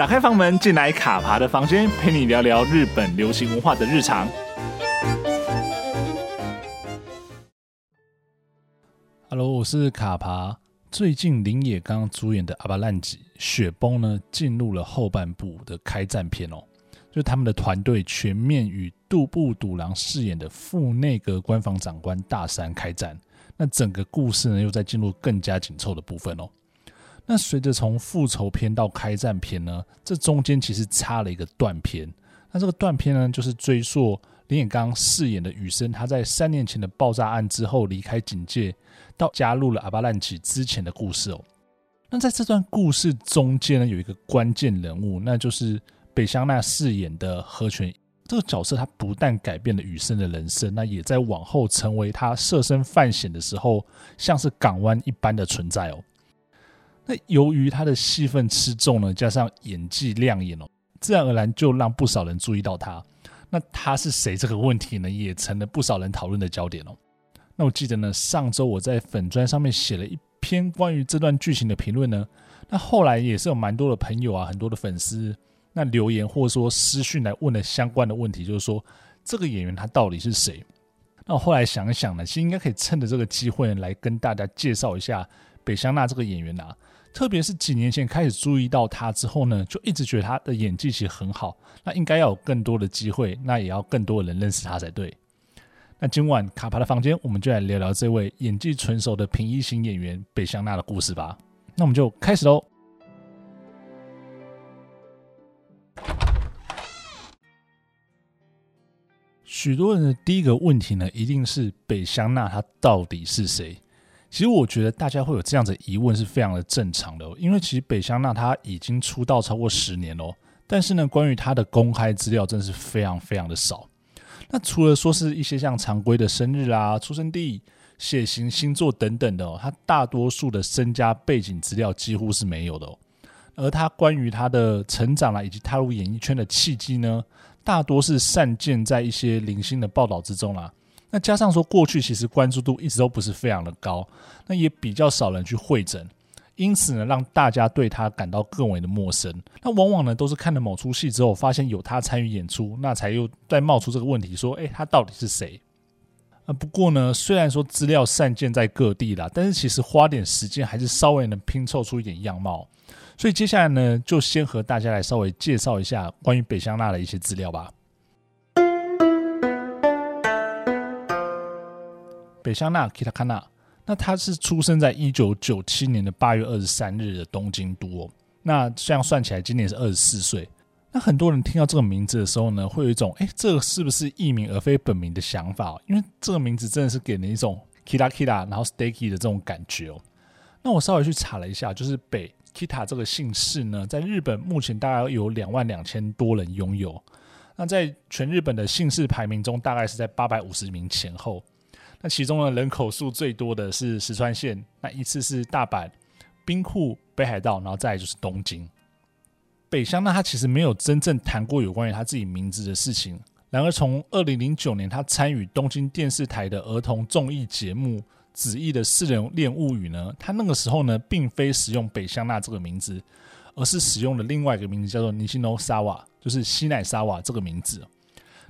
打开房门，进来卡爬的房间，陪你聊聊日本流行文化的日常。Hello，我是卡爬。最近林野刚主演的《阿巴烂吉雪崩》呢，进入了后半部的开战片哦。就他们的团队全面与渡部笃郎饰演的副内阁官房长官大山开战。那整个故事呢，又在进入更加紧凑的部分哦。那随着从复仇篇到开战篇呢，这中间其实插了一个断篇。那这个断篇呢，就是追溯綾野刚饰演的羽生，他在三年前的爆炸案之后离开警界，到加入了阿巴烂吉之前的故事哦。那在这段故事中间呢，有一个关键人物，那就是北香那饰演的和泉。这个角色他不但改变了羽生的人生，那也在往后成为他设身犯险的时候，像是港湾一般的存在哦。那由于他的戏份吃重呢，加上演技亮眼哦，自然而然就让不少人注意到他。那他是谁这个问题呢，也成了不少人讨论的焦点哦。那我记得呢，上周我在粉专上面写了一篇关于这段剧情的评论呢。那后来也是有蛮多的朋友啊，很多的粉丝那留言或者说私讯来问了相关的问题，就是说这个演员他到底是谁？那我后来想一想呢，其实应该可以趁着这个机会来跟大家介绍一下北乡那这个演员啊。特别是几年前开始注意到他之后呢，就一直觉得他的演技其实很好。那应该要有更多的机会，那也要更多的人认识他才对。那今晚卡帕的房间，我们就来聊聊这位演技纯熟的平易型演员北香娜的故事吧。那我们就开始喽。许多人的第一个问题呢，一定是北香娜他到底是谁？其实我觉得大家会有这样子疑问是非常的正常的，因为其实北乡那他已经出道超过十年了，但是呢，关于他的公开资料真的是非常非常的少。那除了说是一些像常规的生日啊、出生地、血型、星座等等的哦，他大多数的身家背景资料几乎是没有的。而他关于他的成长啊，以及踏入演艺圈的契机呢，大多是散见在一些零星的报道之中啦。那加上说，过去其实关注度一直都不是非常的高，那也比较少人去会诊，因此呢，让大家对他感到更为的陌生。那往往呢，都是看了某出戏之后，发现有他参与演出，那才又再冒出这个问题，说，诶，他到底是谁？啊，不过呢，虽然说资料散见在各地啦，但是其实花点时间还是稍微能拼凑出一点样貌。所以接下来呢，就先和大家来稍微介绍一下关于北乡那的一些资料吧。北乡那 Kitakana，那他是出生在一九九七年的八月二十三日的东京都哦。那这样算起来，今年是二十四岁。那很多人听到这个名字的时候呢，会有一种哎，这个是不是艺名而非本名的想法？因为这个名字真的是给人一种 Kita Kita，然后 Sticky 的这种感觉哦。那我稍微去查了一下，就是北 Kita 这个姓氏呢，在日本目前大概有两万两千多人拥有。那在全日本的姓氏排名中，大概是在八百五十名前后。那其中呢，人口数最多的是石川县，那依次是大阪、兵库、北海道，然后再来就是东京。北乡那他其实没有真正谈过有关于他自己名字的事情。然而，从二零零九年他参与东京电视台的儿童综艺节目《子役的四人恋物语》呢，他那个时候呢，并非使用北乡那这个名字，而是使用了另外一个名字，叫做尼西诺沙瓦，就是西乃沙瓦这个名字。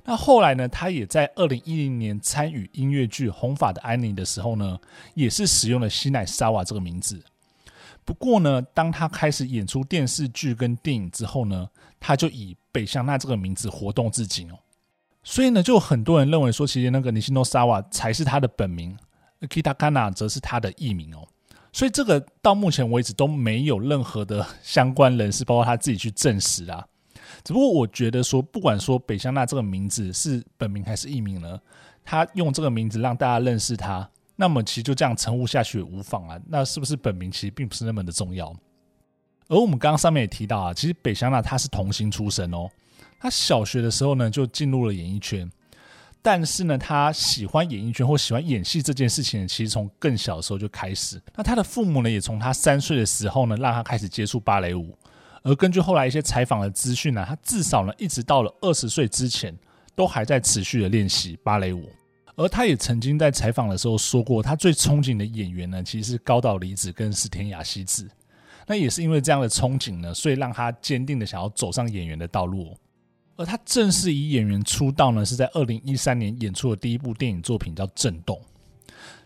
那后来呢，他也在二零一零年参与音乐剧《红发的安妮》的时候呢，也是使用了西奈沙瓦这个名字。不过呢，当他开始演出电视剧跟电影之后呢，他就以北乡那这个名字活动至今哦。所以呢，就很多人认为说，其实那个尼西诺沙瓦才是他的本名，Kitakana 则是他的艺名哦。所以这个到目前为止都没有任何的相关人士，包括他自己去证实啦。只不过我觉得说，不管说北乡那这个名字是本名还是艺名呢，他用这个名字让大家认识他，那么其实就这样称呼下去也无妨啊。那是不是本名其实并不是那么的重要。而我们刚刚上面也提到啊，其实北乡那他是童星出身哦，他小学的时候呢就进入了演艺圈，但是呢他喜欢演艺圈或喜欢演戏这件事情，其实从更小的时候就开始。那他的父母呢也从他三岁的时候呢让他开始接触芭蕾舞。而根据后来一些采访的资讯呢，他至少呢一直到了二十岁之前，都还在持续的练习芭蕾舞。而他也曾经在采访的时候说过，他最憧憬的演员呢，其实是高岛离子跟石田雅希子。那也是因为这样的憧憬呢，所以让他坚定的想要走上演员的道路。而他正式以演员出道呢，是在二零一三年演出的第一部电影作品叫《震动》。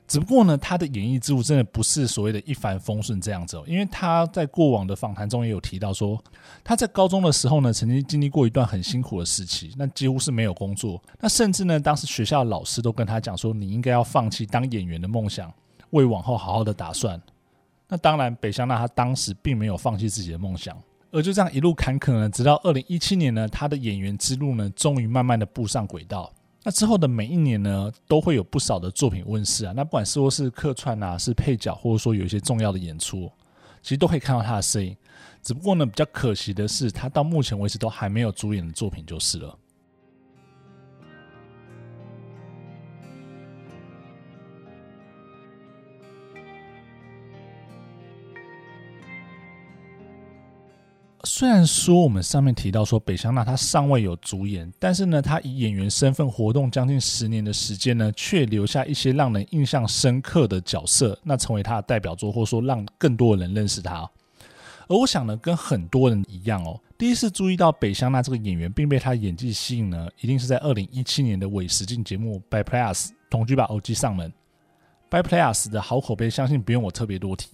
只不过呢，他的演艺之路真的不是所谓的一帆风顺这样子，因为他在过往的访谈中也有提到说，他在高中的时候呢，曾经经历过一段很辛苦的时期，那几乎是没有工作，那甚至呢，当时学校的老师都跟他讲说，你应该要放弃当演员的梦想，为往后好好的打算。那当然，北乡娜他当时并没有放弃自己的梦想，而就这样一路坎坷呢，直到二零一七年呢，他的演员之路呢，终于慢慢的步上轨道。那之后的每一年呢，都会有不少的作品问世啊。那不管是说是客串啊，是配角，或者说有一些重要的演出，其实都可以看到他的身影。只不过呢，比较可惜的是，他到目前为止都还没有主演的作品就是了。虽然说我们上面提到说北香娜她尚未有主演，但是呢，她以演员身份活动将近十年的时间呢，却留下一些让人印象深刻的角色，那成为她的代表作，或者说让更多的人认识她。而我想呢，跟很多人一样哦，第一次注意到北香娜这个演员，并被她演技吸引呢，一定是在二零一七年的伪实境节目《By Play Us》同居吧欧吉上门，《By Play Us》的好口碑，相信不用我特别多提。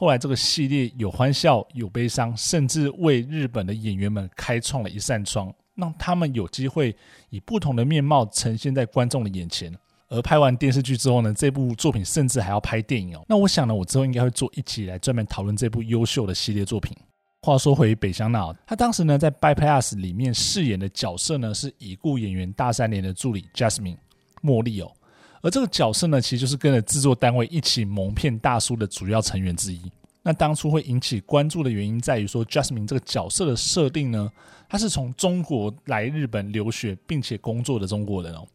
后来这个系列有欢笑有悲伤，甚至为日本的演员们开创了一扇窗，让他们有机会以不同的面貌呈现在观众的眼前。而拍完电视剧之后呢，这部作品甚至还要拍电影哦。那我想呢，我之后应该会做一集来专门讨论这部优秀的系列作品。话说回北香娜，她当时呢在《By Plus》里面饰演的角色呢是已故演员大山连的助理 Jasmine 茉莉哦。而这个角色呢，其实就是跟着制作单位一起蒙骗大叔的主要成员之一。那当初会引起关注的原因在于说，Jasmine 这个角色的设定呢，他是从中国来日本留学并且工作的中国人哦，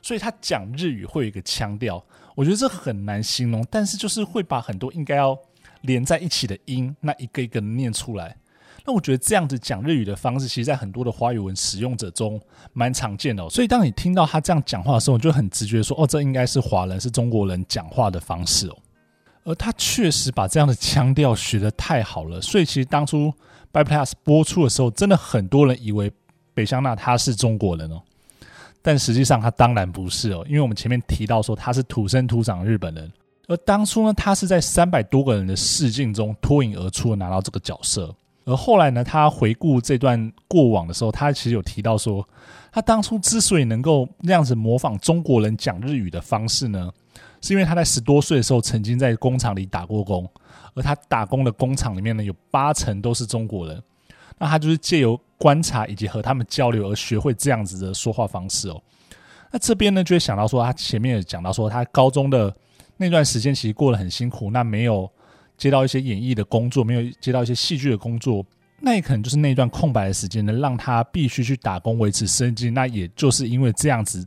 所以他讲日语会有一个腔调，我觉得这很难形容，但是就是会把很多应该要连在一起的音，那一个一个念出来。那我觉得这样子讲日语的方式，其实在很多的华语文使用者中蛮常见的哦。所以当你听到他这样讲话的时候，你就很直觉说，哦，这应该是华人，是中国人讲话的方式哦。而他确实把这样的腔调学得太好了，所以其实当初《By Plus》播出的时候，真的很多人以为北香娜她是中国人哦，但实际上她当然不是哦，因为我们前面提到说她是土生土长日本人，而当初呢，她是在三百多个人的试镜中脱颖而出拿到这个角色。而后来呢，他回顾这段过往的时候，他其实有提到说，他当初之所以能够那样子模仿中国人讲日语的方式呢，是因为他在十多岁的时候曾经在工厂里打过工，而他打工的工厂里面呢，有八成都是中国人，那他就是借由观察以及和他们交流而学会这样子的说话方式哦。那这边呢，就会想到说，他前面也讲到说，他高中的那段时间其实过得很辛苦，那没有。接到一些演艺的工作，没有接到一些戏剧的工作，那也可能就是那段空白的时间呢，让他必须去打工维持生计。那也就是因为这样子，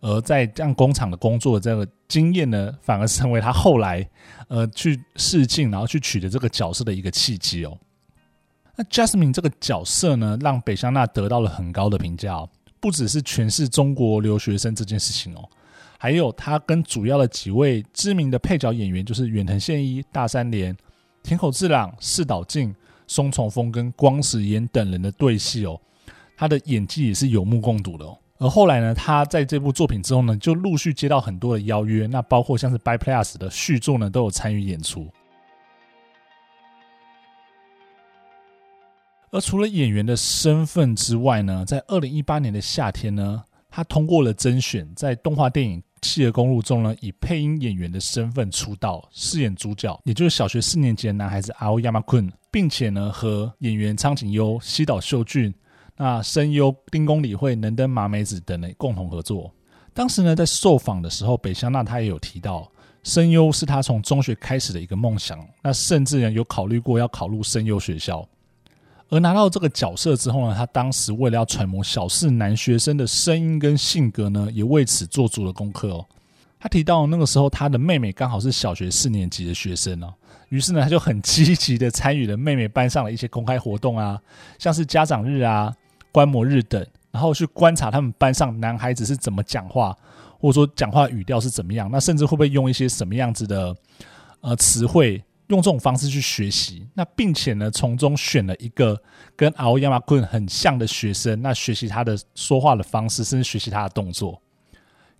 而在这样工厂的工作的这个经验呢，反而成为他后来呃去试镜，然后去取得这个角色的一个契机哦。那 Jasmine 这个角色呢，让北香娜得到了很高的评价哦，不只是诠释中国留学生这件事情哦。还有他跟主要的几位知名的配角演员，就是远藤宪一、大山连、田口智朗、四岛静、松重丰跟光石研等人的对戏哦，他的演技也是有目共睹的哦。而后来呢，他在这部作品之后呢，就陆续接到很多的邀约，那包括像是《By Plus》的续作呢，都有参与演出。而除了演员的身份之外呢，在二零一八年的夏天呢，他通过了甄选，在动画电影。《企鹅公路》中呢，以配音演员的身份出道，饰演主角，也就是小学四年级的男孩子阿欧亚马坤，并且呢，和演员苍井优、西岛秀俊、那声优丁宫理惠、能登麻美子等人共同合作。当时呢，在受访的时候，北乡娜她也有提到，声优是他从中学开始的一个梦想，那甚至呢，有考虑过要考入声优学校。而拿到这个角色之后呢，他当时为了要揣摩小四男学生的声音跟性格呢，也为此做足了功课哦。他提到那个时候他的妹妹刚好是小学四年级的学生哦，于是呢，他就很积极的参与了妹妹班上的一些公开活动啊，像是家长日啊、观摩日等，然后去观察他们班上男孩子是怎么讲话，或者说讲话语调是怎么样，那甚至会不会用一些什么样子的呃词汇。用这种方式去学习，那并且呢，从中选了一个跟青山君很像的学生，那学习他的说话的方式，甚至学习他的动作，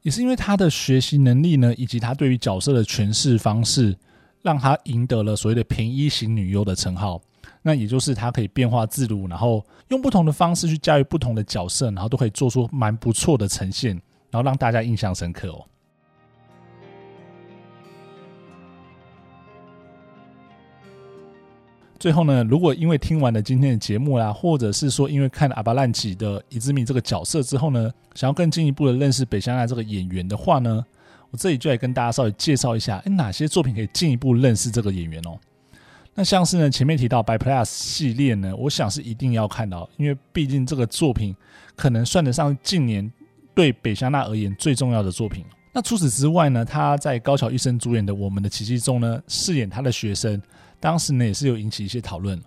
也是因为他的学习能力呢，以及他对于角色的诠释方式，让他赢得了所谓的平一型女优的称号。那也就是他可以变化自如，然后用不同的方式去驾驭不同的角色，然后都可以做出蛮不错的呈现，然后让大家印象深刻哦。最后呢，如果因为听完了今天的节目啦，或者是说因为看了阿巴兰奇的伊兹米这个角色之后呢，想要更进一步的认识北香奈这个演员的话呢，我这里就来跟大家稍微介绍一下，诶，哪些作品可以进一步认识这个演员哦。那像是呢，前面提到《By Plus》系列呢，我想是一定要看到，因为毕竟这个作品可能算得上近年对北香奈而言最重要的作品。那除此之外呢，他在高桥一生主演的《我们的奇迹》中呢，饰演他的学生，当时呢也是有引起一些讨论。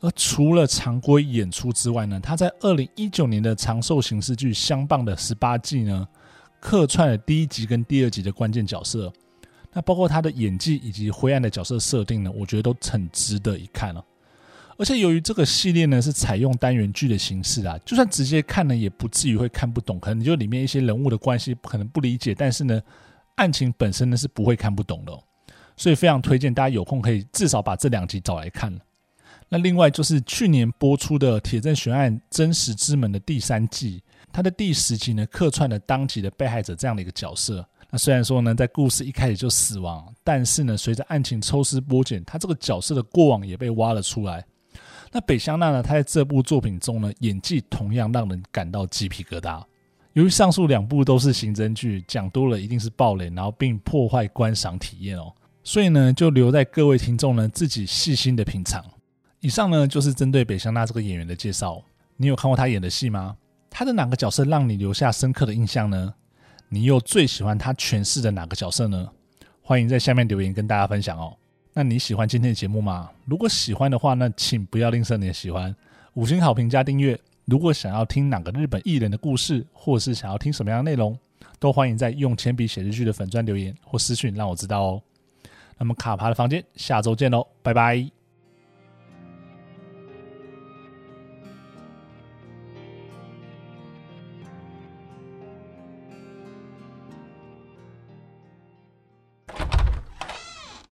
而除了常规演出之外呢，他在二零一九年的长寿刑事剧《相棒》的十八季呢，客串了第一集跟第二集的关键角色。那包括他的演技以及灰暗的角色设定呢，我觉得都很值得一看了。而且由于这个系列呢是采用单元剧的形式啊，就算直接看呢，也不至于会看不懂。可能你就里面一些人物的关系可能不理解，但是呢，案情本身呢是不会看不懂的。所以非常推荐大家有空可以至少把这两集找来看。那另外就是去年播出的《铁证悬案：真实之门》的第三季，它的第十集呢客串了当集的被害者这样的一个角色。那虽然说呢，在故事一开始就死亡，但是呢，随着案情抽丝剥茧，他这个角色的过往也被挖了出来。那北香奈呢，他在这部作品中呢，演技同样让人感到鸡皮疙瘩。由于上述两部都是刑侦剧，讲多了一定是暴雷，然后并破坏观赏体验哦，所以呢，就留在各位听众呢自己细心的品尝。以上呢，就是针对北香奈这个演员的介绍。你有看过他演的戏吗？他的哪个角色让你留下深刻的印象呢？你又最喜欢他诠释的哪个角色呢？欢迎在下面留言跟大家分享哦。那你喜欢今天的节目吗？如果喜欢的话，那请不要吝啬你的喜欢，五星好评加订阅。如果想要听哪个日本艺人的故事，或是想要听什么样的内容，都欢迎在用铅笔写日剧的粉专留言或私讯让我知道哦。那么卡帕的房间下周见喽，拜拜。